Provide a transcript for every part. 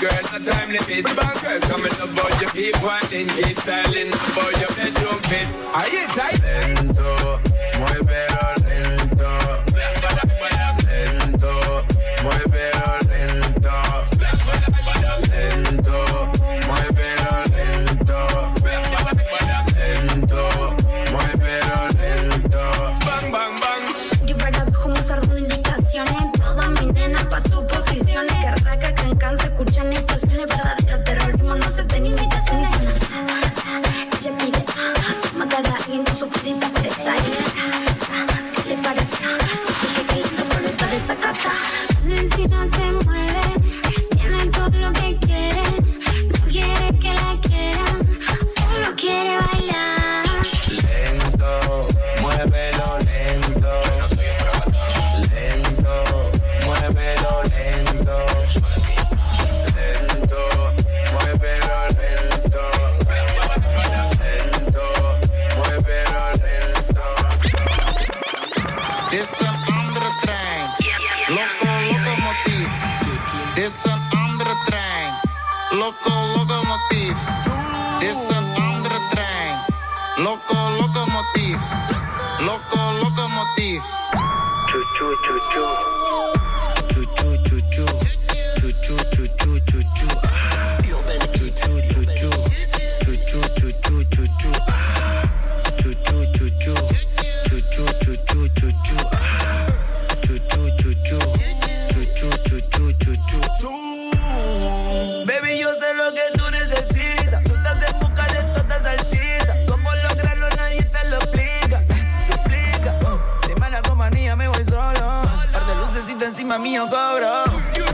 girl, no time limit. But bang girl, coming about you. keep whining, keep styling about your bedroom fit. Are you tight? encima mío cobro.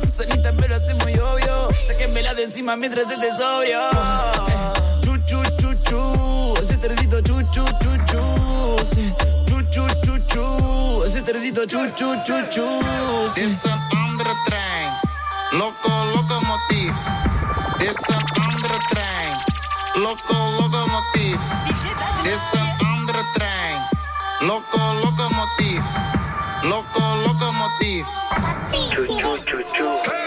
Sus cenitas me lo hace muy obvio. Sáquenmela de encima mientras yo te sobrio. Chu, chu, chu, chu. Ese tercito chu, chu, chu, chu. Chu, chu, chu, chu. Ese tercito chu, chu, chu, chu. Sí. This an undertrain. Loco, locomotive. This an undertrain. Loco, locomotive. This an undertrain. Loco, locomotive. Loco, locomotive. Chuchu, chuchu.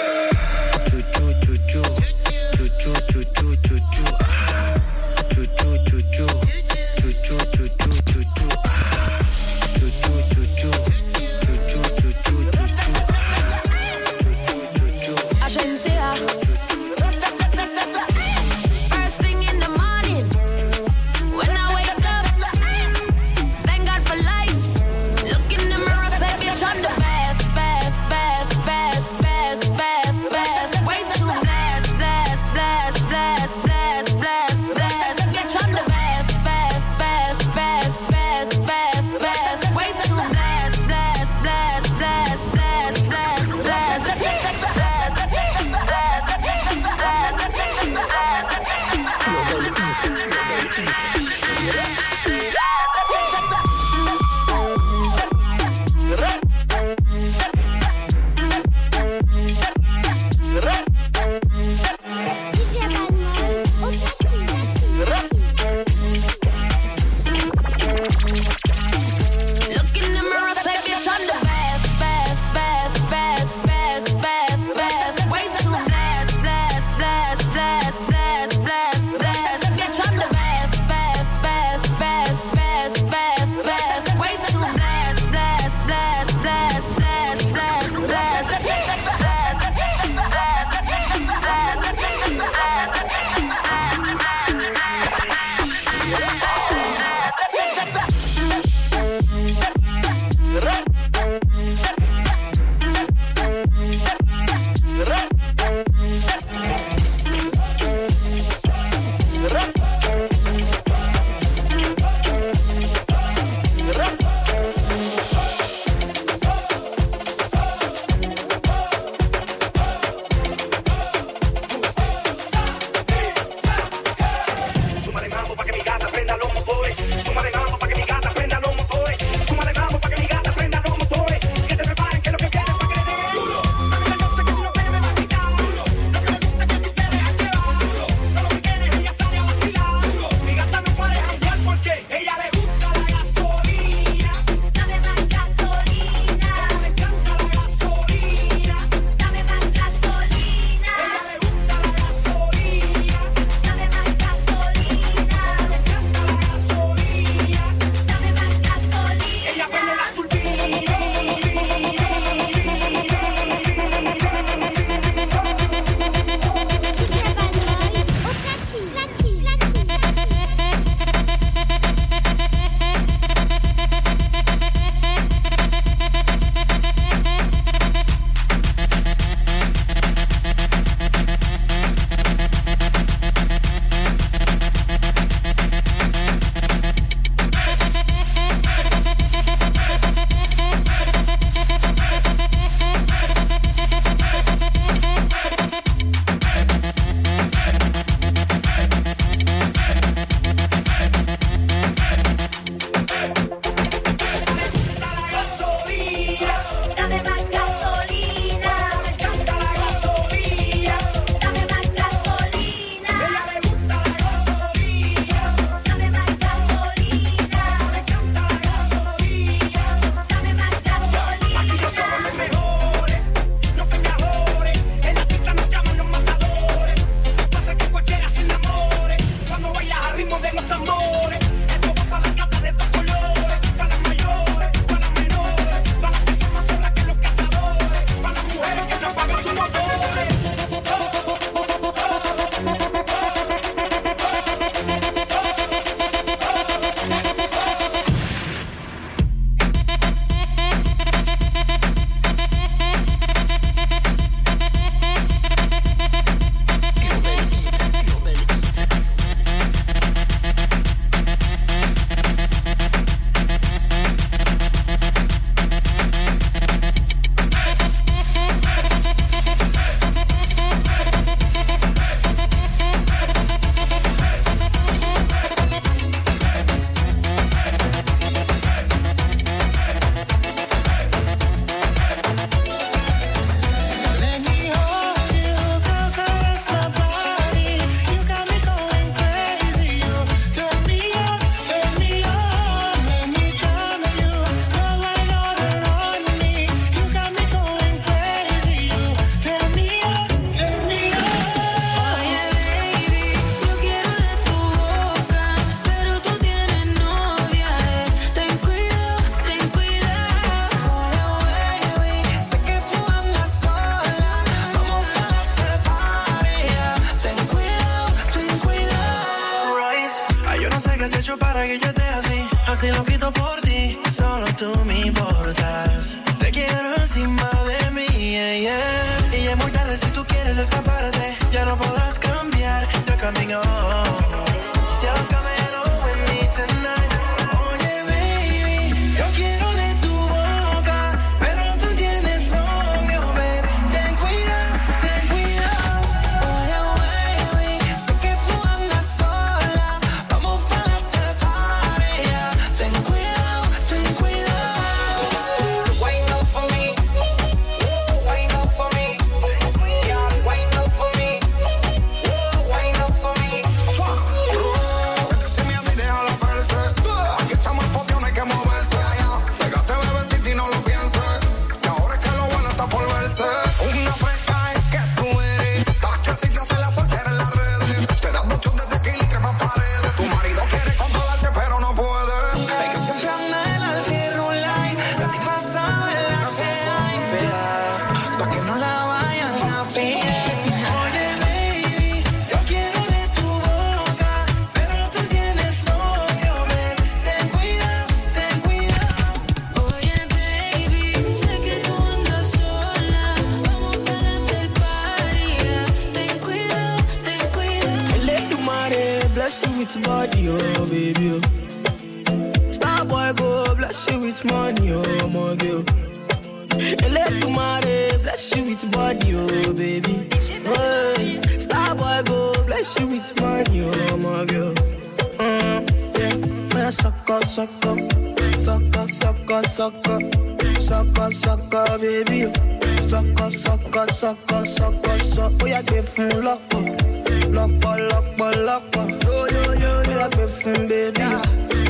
From baby.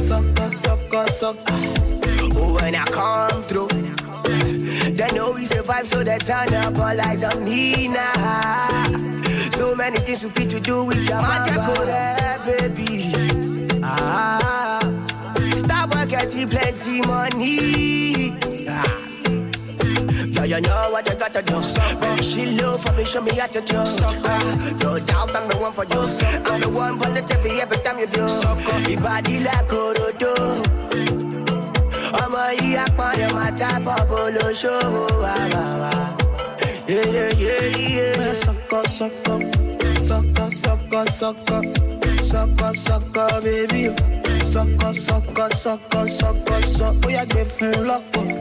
Sucker, sucker, sucker. Oh, when I come through, they know we survive, so they turn up all eyes on me now. So many things we fit to do with your magic, go there, baby. Ah, stop getting plenty money. So you know what you gotta do. When she look for me, show me how to do. No doubt I'm the one for you. I'm the one for the TV every time you do. Your body like Orodo. ọmọ yìí apọ̀dé máa dábọ̀ bó ló Yeah yeah yeah wá. Sọkọ sọkọ sọkọ sọkọ sọkọ sọkọ sọkọ baby o sọkọ sọkọ sọkọ sọkọ sọ ó yàgbé fún lọ́pọ̀.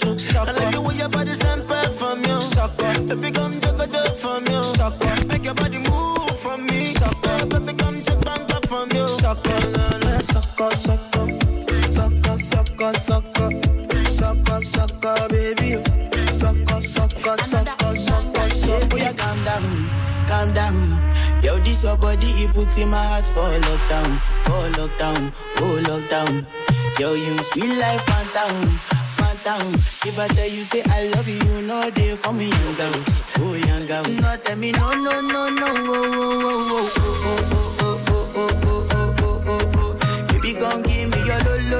dance. Sucker. I like the way your body sample from you. sucker, Baby, come take a dip from you. sucker, Make your body move from me. Sucker. Baby, come take bang up from you. sucker. Man, sucker, sucker, sucker, sucker, sucker, sucker, sucker, baby. Sucker, sucker, sucker, sucker, sucker. Yeah, calm down, calm down. Yo, this your body, it puts in my heart for lockdown, for lockdown, oh lockdown. Yo, you sweet life, phantom, phantom. If I tell you say I love you, know they for me, young girl, oh young girl. No, tell me no, no, no, no, oh, oh, oh, oh, oh, oh, oh, oh, oh, oh, oh, oh, oh, oh. Baby, gon' give me your lo,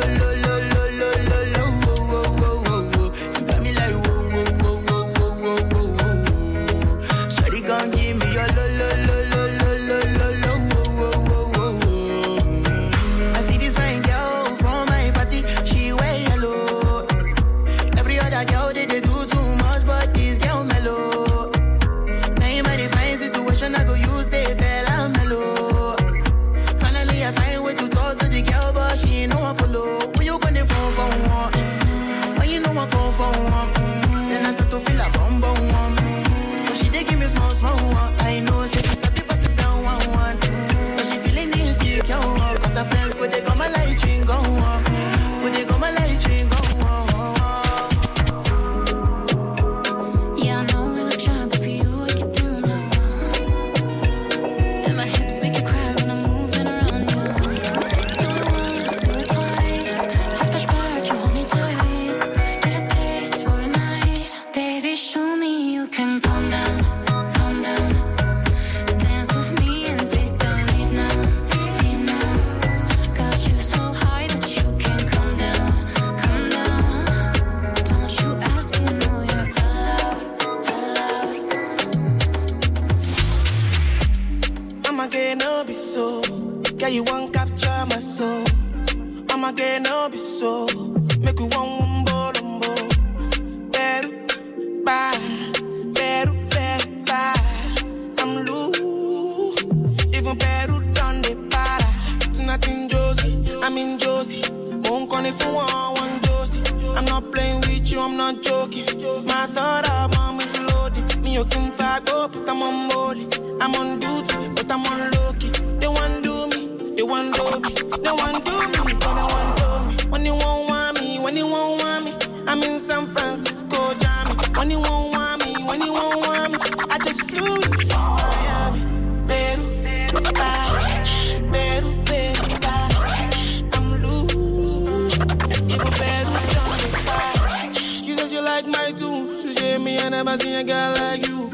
See a girl like you.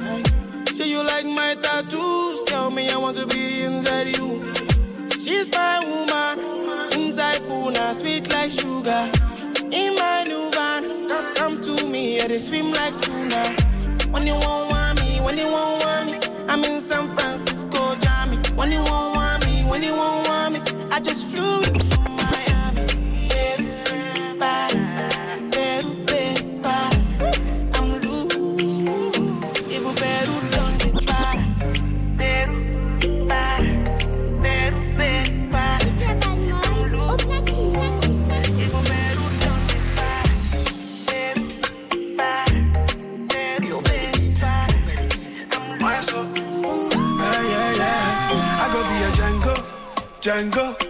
Say you like my tattoos. Tell me I want to be inside you. She's my woman. Inside Puna, sweet like sugar. In my new van, come, come to me, yeah, they swim like tuna. When you won't want me, when you won't want me, I'm in San Francisco, Johnny. When you won't want me, when you won't want me, I just flew. can go.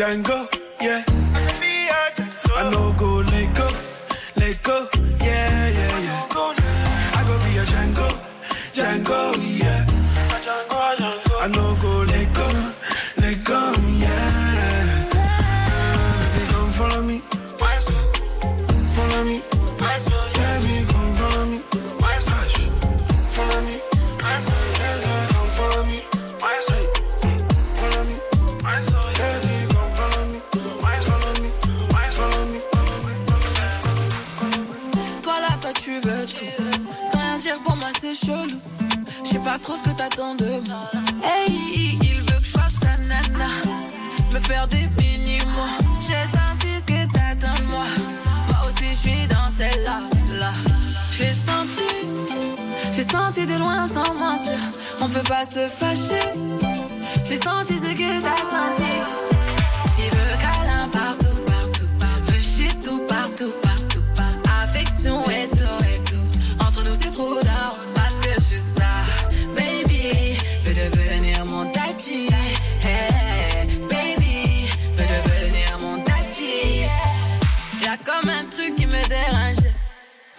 Django, yeah. I, can be a Django. I know go let go, let go. Je sais pas trop ce que t'attends de moi. Hey, il veut que je fasse sa nana. Me faire des mini-mois. J'ai senti ce que t'attends de moi. Moi aussi, je suis dans celle-là. Là. J'ai senti, j'ai senti de loin sans mentir. On peut pas se fâcher. J'ai senti ce que t'as senti.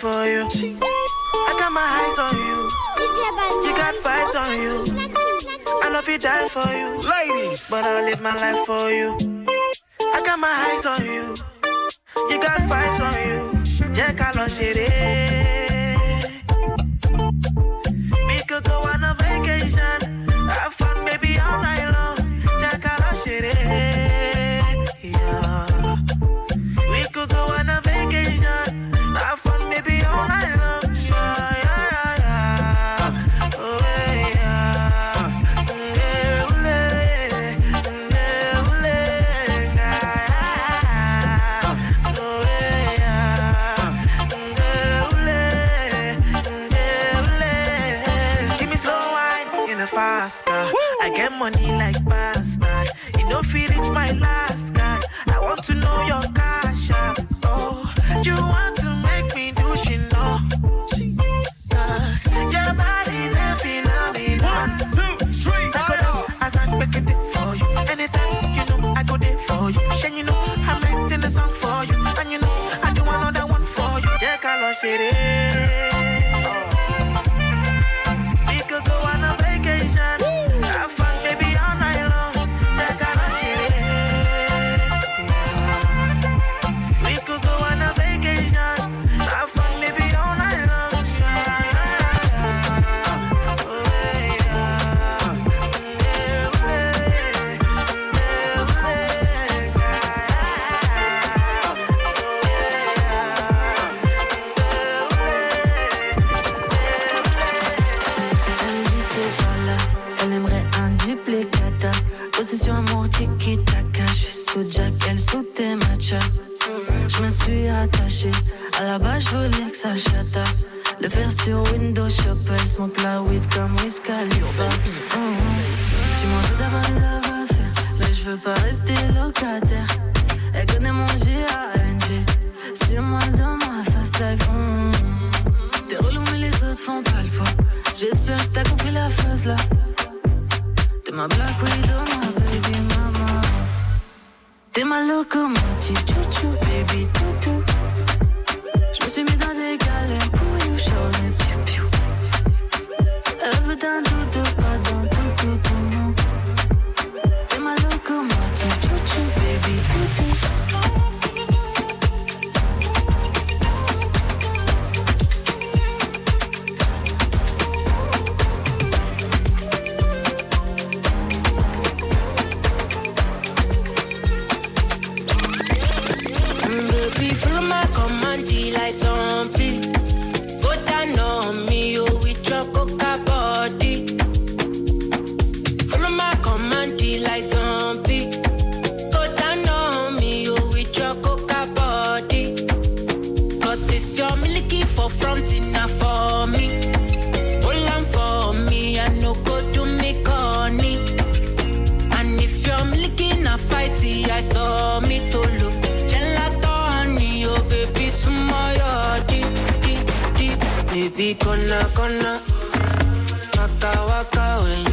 for you. I got my eyes on you. You got vibes on you. I know if you die for you. Ladies. But I'll live my life for you. I got my eyes on you. Money like bastard. You know, feel reach my last Possession amour tiki taka, je suis sous Jack, elle sous tes matchas. Je me suis attachée, à la base je voulais que ça chata. Le faire sur Windows Shop, elle smoke la weed comme Wiz Khalifa. Tu m'en veux d'avoir des love à faire, mais je veux pas rester locataire. Elle connaît mon G.A.N.G. Sur moi dans ma fast life. T'es relou mais les autres font pas le poids J'espère que t'as compris la phrase là T'es ma black widow, ma T'es ma locomotive, chouchou, baby toutou Je me suis mis dans des galères pour you, les piou piou. Elle veut d'un doudou, y con la cona. Vaca.